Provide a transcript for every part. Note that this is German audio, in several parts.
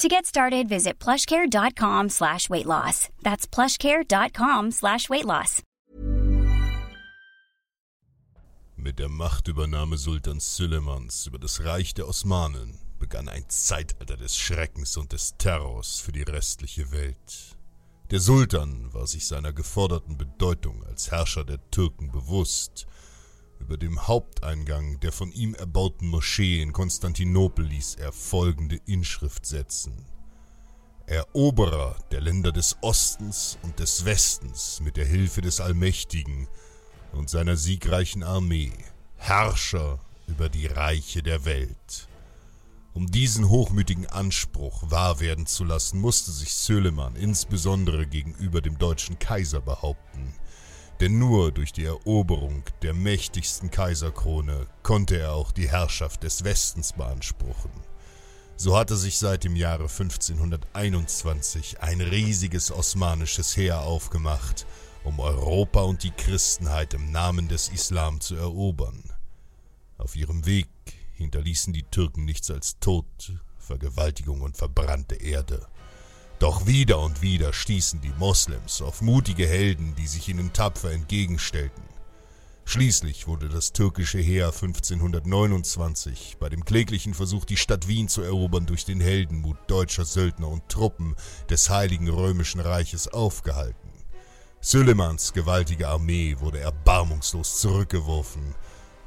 To get started, visit plushcare.com slash weight loss. That's plushcare.com slash weight loss. Mit der Machtübernahme Sultans Sülemans über das Reich der Osmanen begann ein Zeitalter des Schreckens und des Terrors für die restliche Welt. Der Sultan war sich seiner geforderten Bedeutung als Herrscher der Türken bewusst. Über dem Haupteingang der von ihm erbauten Moschee in Konstantinopel ließ er folgende Inschrift setzen. Eroberer der Länder des Ostens und des Westens mit der Hilfe des Allmächtigen und seiner siegreichen Armee, Herrscher über die Reiche der Welt. Um diesen hochmütigen Anspruch wahr werden zu lassen, musste sich Söleman insbesondere gegenüber dem deutschen Kaiser behaupten, denn nur durch die Eroberung der mächtigsten Kaiserkrone konnte er auch die Herrschaft des Westens beanspruchen. So hatte sich seit dem Jahre 1521 ein riesiges osmanisches Heer aufgemacht, um Europa und die Christenheit im Namen des Islam zu erobern. Auf ihrem Weg hinterließen die Türken nichts als Tod, Vergewaltigung und verbrannte Erde. Doch wieder und wieder stießen die Moslems auf mutige Helden, die sich ihnen tapfer entgegenstellten. Schließlich wurde das türkische Heer 1529 bei dem kläglichen Versuch, die Stadt Wien zu erobern, durch den Heldenmut deutscher Söldner und Truppen des Heiligen Römischen Reiches aufgehalten. Sülemans gewaltige Armee wurde erbarmungslos zurückgeworfen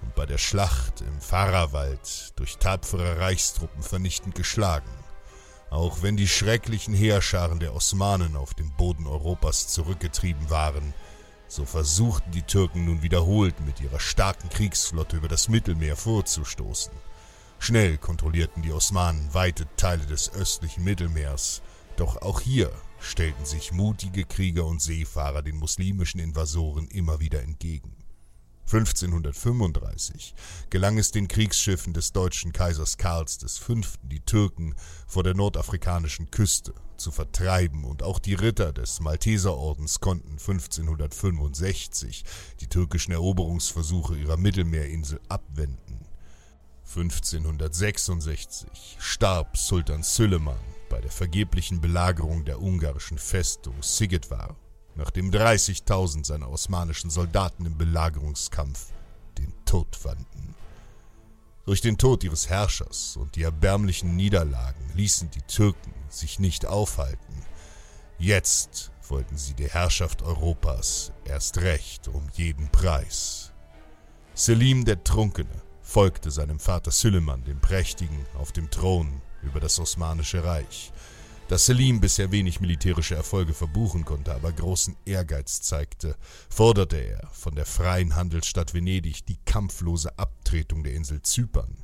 und bei der Schlacht im Pfarrerwald durch tapfere Reichstruppen vernichtend geschlagen. Auch wenn die schrecklichen Heerscharen der Osmanen auf dem Boden Europas zurückgetrieben waren, so versuchten die Türken nun wiederholt mit ihrer starken Kriegsflotte über das Mittelmeer vorzustoßen. Schnell kontrollierten die Osmanen weite Teile des östlichen Mittelmeers, doch auch hier stellten sich mutige Krieger und Seefahrer den muslimischen Invasoren immer wieder entgegen. 1535 gelang es den Kriegsschiffen des deutschen Kaisers Karls V., die Türken vor der nordafrikanischen Küste zu vertreiben, und auch die Ritter des Malteserordens konnten 1565 die türkischen Eroberungsversuche ihrer Mittelmeerinsel abwenden. 1566 starb Sultan Süleyman bei der vergeblichen Belagerung der ungarischen Festung Sigetvar nachdem 30.000 seiner osmanischen Soldaten im Belagerungskampf den Tod fanden. Durch den Tod ihres Herrschers und die erbärmlichen Niederlagen ließen die Türken sich nicht aufhalten. Jetzt wollten sie die Herrschaft Europas erst recht um jeden Preis. Selim der Trunkene folgte seinem Vater Süleyman dem Prächtigen auf dem Thron über das Osmanische Reich dass Selim bisher wenig militärische Erfolge verbuchen konnte, aber großen Ehrgeiz zeigte, forderte er von der freien Handelsstadt Venedig die kampflose Abtretung der Insel Zypern.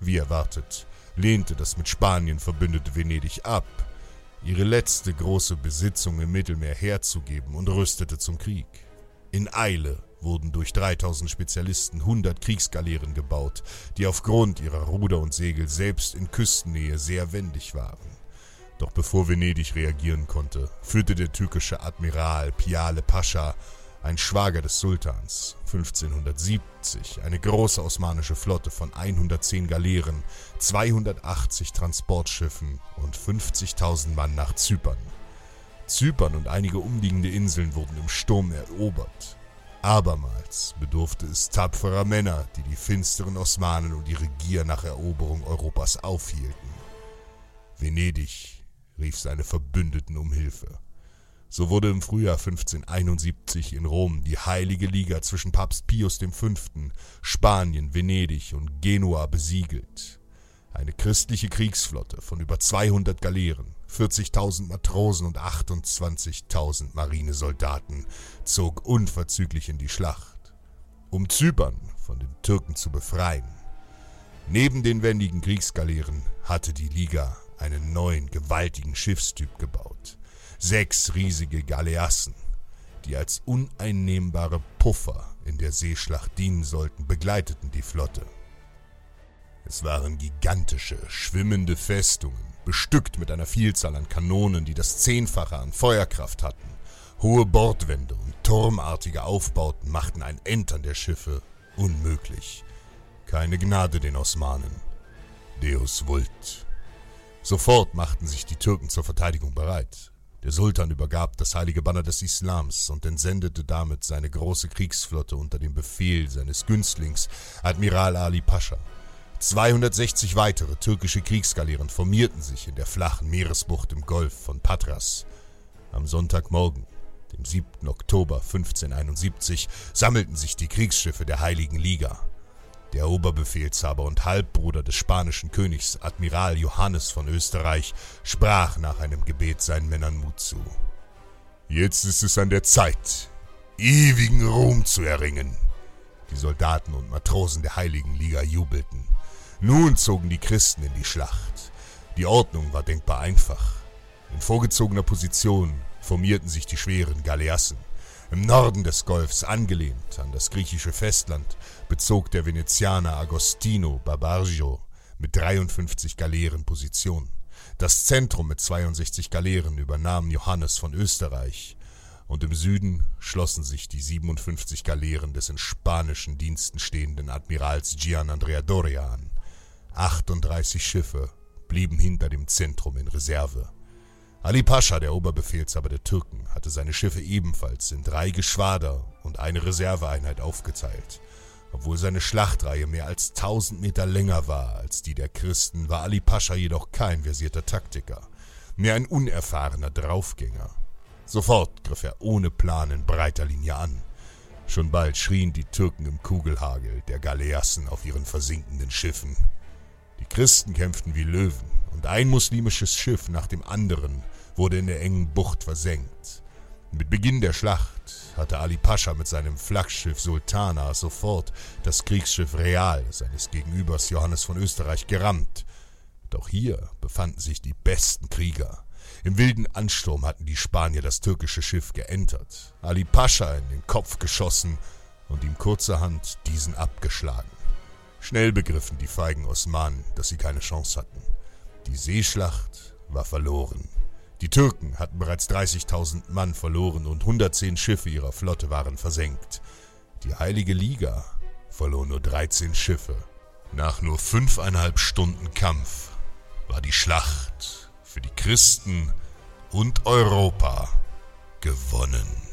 Wie erwartet, lehnte das mit Spanien verbündete Venedig ab, ihre letzte große Besitzung im Mittelmeer herzugeben und rüstete zum Krieg. In Eile wurden durch 3000 Spezialisten 100 Kriegsgaleeren gebaut, die aufgrund ihrer Ruder und Segel selbst in Küstennähe sehr wendig waren. Doch bevor Venedig reagieren konnte, führte der türkische Admiral Piale Pascha ein Schwager des Sultans, 1570 eine große osmanische Flotte von 110 Galeeren, 280 Transportschiffen und 50.000 Mann nach Zypern. Zypern und einige umliegende Inseln wurden im Sturm erobert. Abermals bedurfte es tapferer Männer, die die finsteren Osmanen und ihre Gier nach Eroberung Europas aufhielten. Venedig rief seine Verbündeten um Hilfe. So wurde im Frühjahr 1571 in Rom die Heilige Liga zwischen Papst Pius V., Spanien, Venedig und Genua besiegelt. Eine christliche Kriegsflotte von über 200 Galeeren 40.000 Matrosen und 28.000 Marinesoldaten zog unverzüglich in die Schlacht, um Zypern von den Türken zu befreien. Neben den wendigen Kriegsgaleeren hatte die Liga einen neuen gewaltigen Schiffstyp gebaut. Sechs riesige Galeassen, die als uneinnehmbare Puffer in der Seeschlacht dienen sollten, begleiteten die Flotte. Es waren gigantische, schwimmende Festungen, bestückt mit einer Vielzahl an Kanonen, die das Zehnfache an Feuerkraft hatten. Hohe Bordwände und turmartige Aufbauten machten ein Entern der Schiffe unmöglich. Keine Gnade den Osmanen. Deus vult. Sofort machten sich die Türken zur Verteidigung bereit. Der Sultan übergab das heilige Banner des Islams und entsendete damit seine große Kriegsflotte unter dem Befehl seines Günstlings Admiral Ali Pascha. 260 weitere türkische Kriegsgaleeren formierten sich in der flachen Meeresbucht im Golf von Patras. Am Sonntagmorgen, dem 7. Oktober 1571, sammelten sich die Kriegsschiffe der Heiligen Liga. Der Oberbefehlshaber und Halbbruder des spanischen Königs, Admiral Johannes von Österreich, sprach nach einem Gebet seinen Männern Mut zu. Jetzt ist es an der Zeit, ewigen Ruhm zu erringen. Die Soldaten und Matrosen der Heiligen Liga jubelten. Nun zogen die Christen in die Schlacht. Die Ordnung war denkbar einfach. In vorgezogener Position formierten sich die schweren Galeassen. Im Norden des Golfs, angelehnt an das griechische Festland, bezog der Venezianer Agostino Barbaggio mit 53 Galeeren Position. Das Zentrum mit 62 Galeeren übernahm Johannes von Österreich, und im Süden schlossen sich die 57 Galeeren des in spanischen Diensten stehenden Admirals Gian Andrea Doria an. 38 Schiffe blieben hinter dem Zentrum in Reserve. Ali Pascha, der Oberbefehlshaber der Türken, hatte seine Schiffe ebenfalls in drei Geschwader und eine Reserveeinheit aufgeteilt. Obwohl seine Schlachtreihe mehr als tausend Meter länger war als die der Christen, war Ali Pascha jedoch kein versierter Taktiker, mehr ein unerfahrener Draufgänger. Sofort griff er ohne Plan in breiter Linie an. Schon bald schrien die Türken im Kugelhagel der Galeassen auf ihren versinkenden Schiffen. Die Christen kämpften wie Löwen, und ein muslimisches Schiff nach dem anderen wurde in der engen Bucht versenkt. Mit Beginn der Schlacht hatte Ali Pascha mit seinem Flaggschiff Sultana sofort das Kriegsschiff Real seines Gegenübers Johannes von Österreich gerammt. Doch hier befanden sich die besten Krieger. Im wilden Ansturm hatten die Spanier das türkische Schiff geentert, Ali Pascha in den Kopf geschossen und ihm kurzerhand diesen abgeschlagen. Schnell begriffen die feigen Osmanen, dass sie keine Chance hatten. Die Seeschlacht war verloren. Die Türken hatten bereits 30.000 Mann verloren und 110 Schiffe ihrer Flotte waren versenkt. Die Heilige Liga verlor nur 13 Schiffe. Nach nur fünfeinhalb Stunden Kampf war die Schlacht für die Christen und Europa gewonnen.